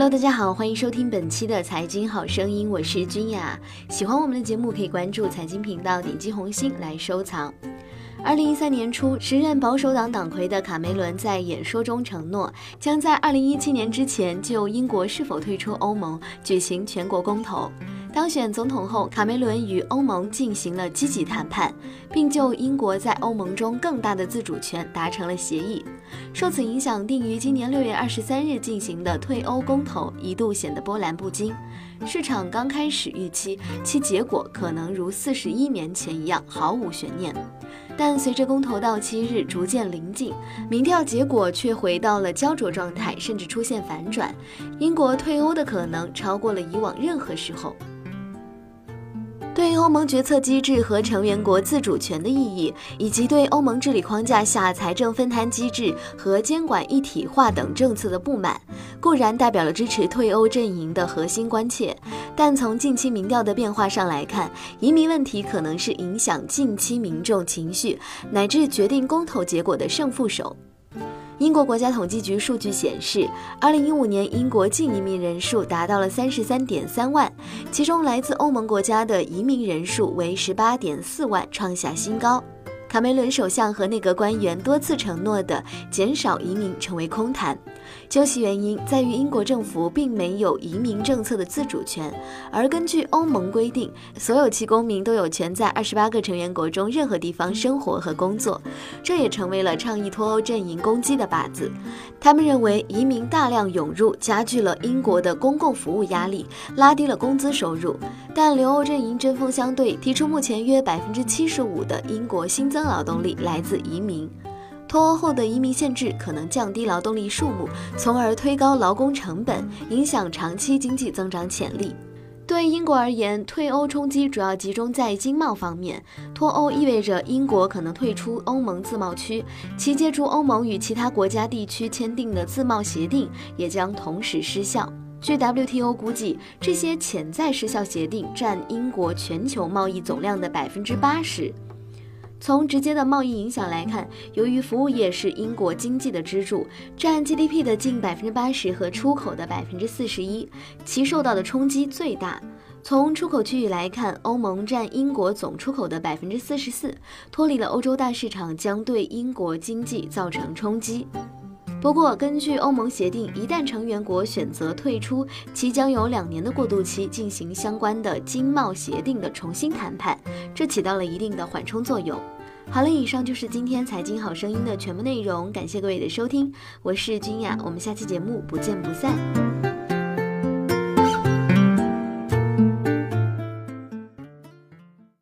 Hello，大家好，欢迎收听本期的财经好声音，我是君雅。喜欢我们的节目，可以关注财经频道，点击红心来收藏。二零一三年初，时任保守党党魁的卡梅伦在演说中承诺，将在二零一七年之前就英国是否退出欧盟举行全国公投。当选总统后，卡梅伦与欧盟进行了积极谈判，并就英国在欧盟中更大的自主权达成了协议。受此影响，定于今年六月二十三日进行的退欧公投一度显得波澜不惊。市场刚开始预期其结果可能如四十一年前一样毫无悬念，但随着公投到期日逐渐临近，民调结果却回到了焦灼状态，甚至出现反转。英国退欧的可能超过了以往任何时候。对欧盟决策机制和成员国自主权的意义，以及对欧盟治理框架下财政分摊机制和监管一体化等政策的不满，固然代表了支持退欧阵营的核心关切。但从近期民调的变化上来看，移民问题可能是影响近期民众情绪乃至决定公投结果的胜负手。英国国家统计局数据显示，二零一五年英国净移民人数达到了三十三点三万，其中来自欧盟国家的移民人数为十八点四万，创下新高。卡梅伦首相和内阁官员多次承诺的减少移民成为空谈。究其原因，在于英国政府并没有移民政策的自主权，而根据欧盟规定，所有其公民都有权在二十八个成员国中任何地方生活和工作。这也成为了倡议脱欧阵营攻击的靶子。他们认为，移民大量涌入加剧了英国的公共服务压力，拉低了工资收入。但留欧阵营针锋相对，提出目前约百分之七十五的英国新增劳动力来自移民。脱欧后的移民限制可能降低劳动力数目，从而推高劳工成本，影响长期经济增长潜力。对英国而言，退欧冲击主要集中在经贸方面。脱欧意味着英国可能退出欧盟自贸区，其借助欧盟与其他国家地区签订的自贸协定也将同时失效。据 WTO 估计，这些潜在失效协定占英国全球贸易总量的百分之八十。从直接的贸易影响来看，由于服务业是英国经济的支柱，占 GDP 的近百分之八十和出口的百分之四十一，其受到的冲击最大。从出口区域来看，欧盟占英国总出口的百分之四十四，脱离了欧洲大市场将对英国经济造成冲击。不过，根据欧盟协定，一旦成员国选择退出，其将有两年的过渡期进行相关的经贸协定的重新谈判，这起到了一定的缓冲作用。好了，以上就是今天财经好声音的全部内容，感谢各位的收听，我是君雅，我们下期节目不见不散。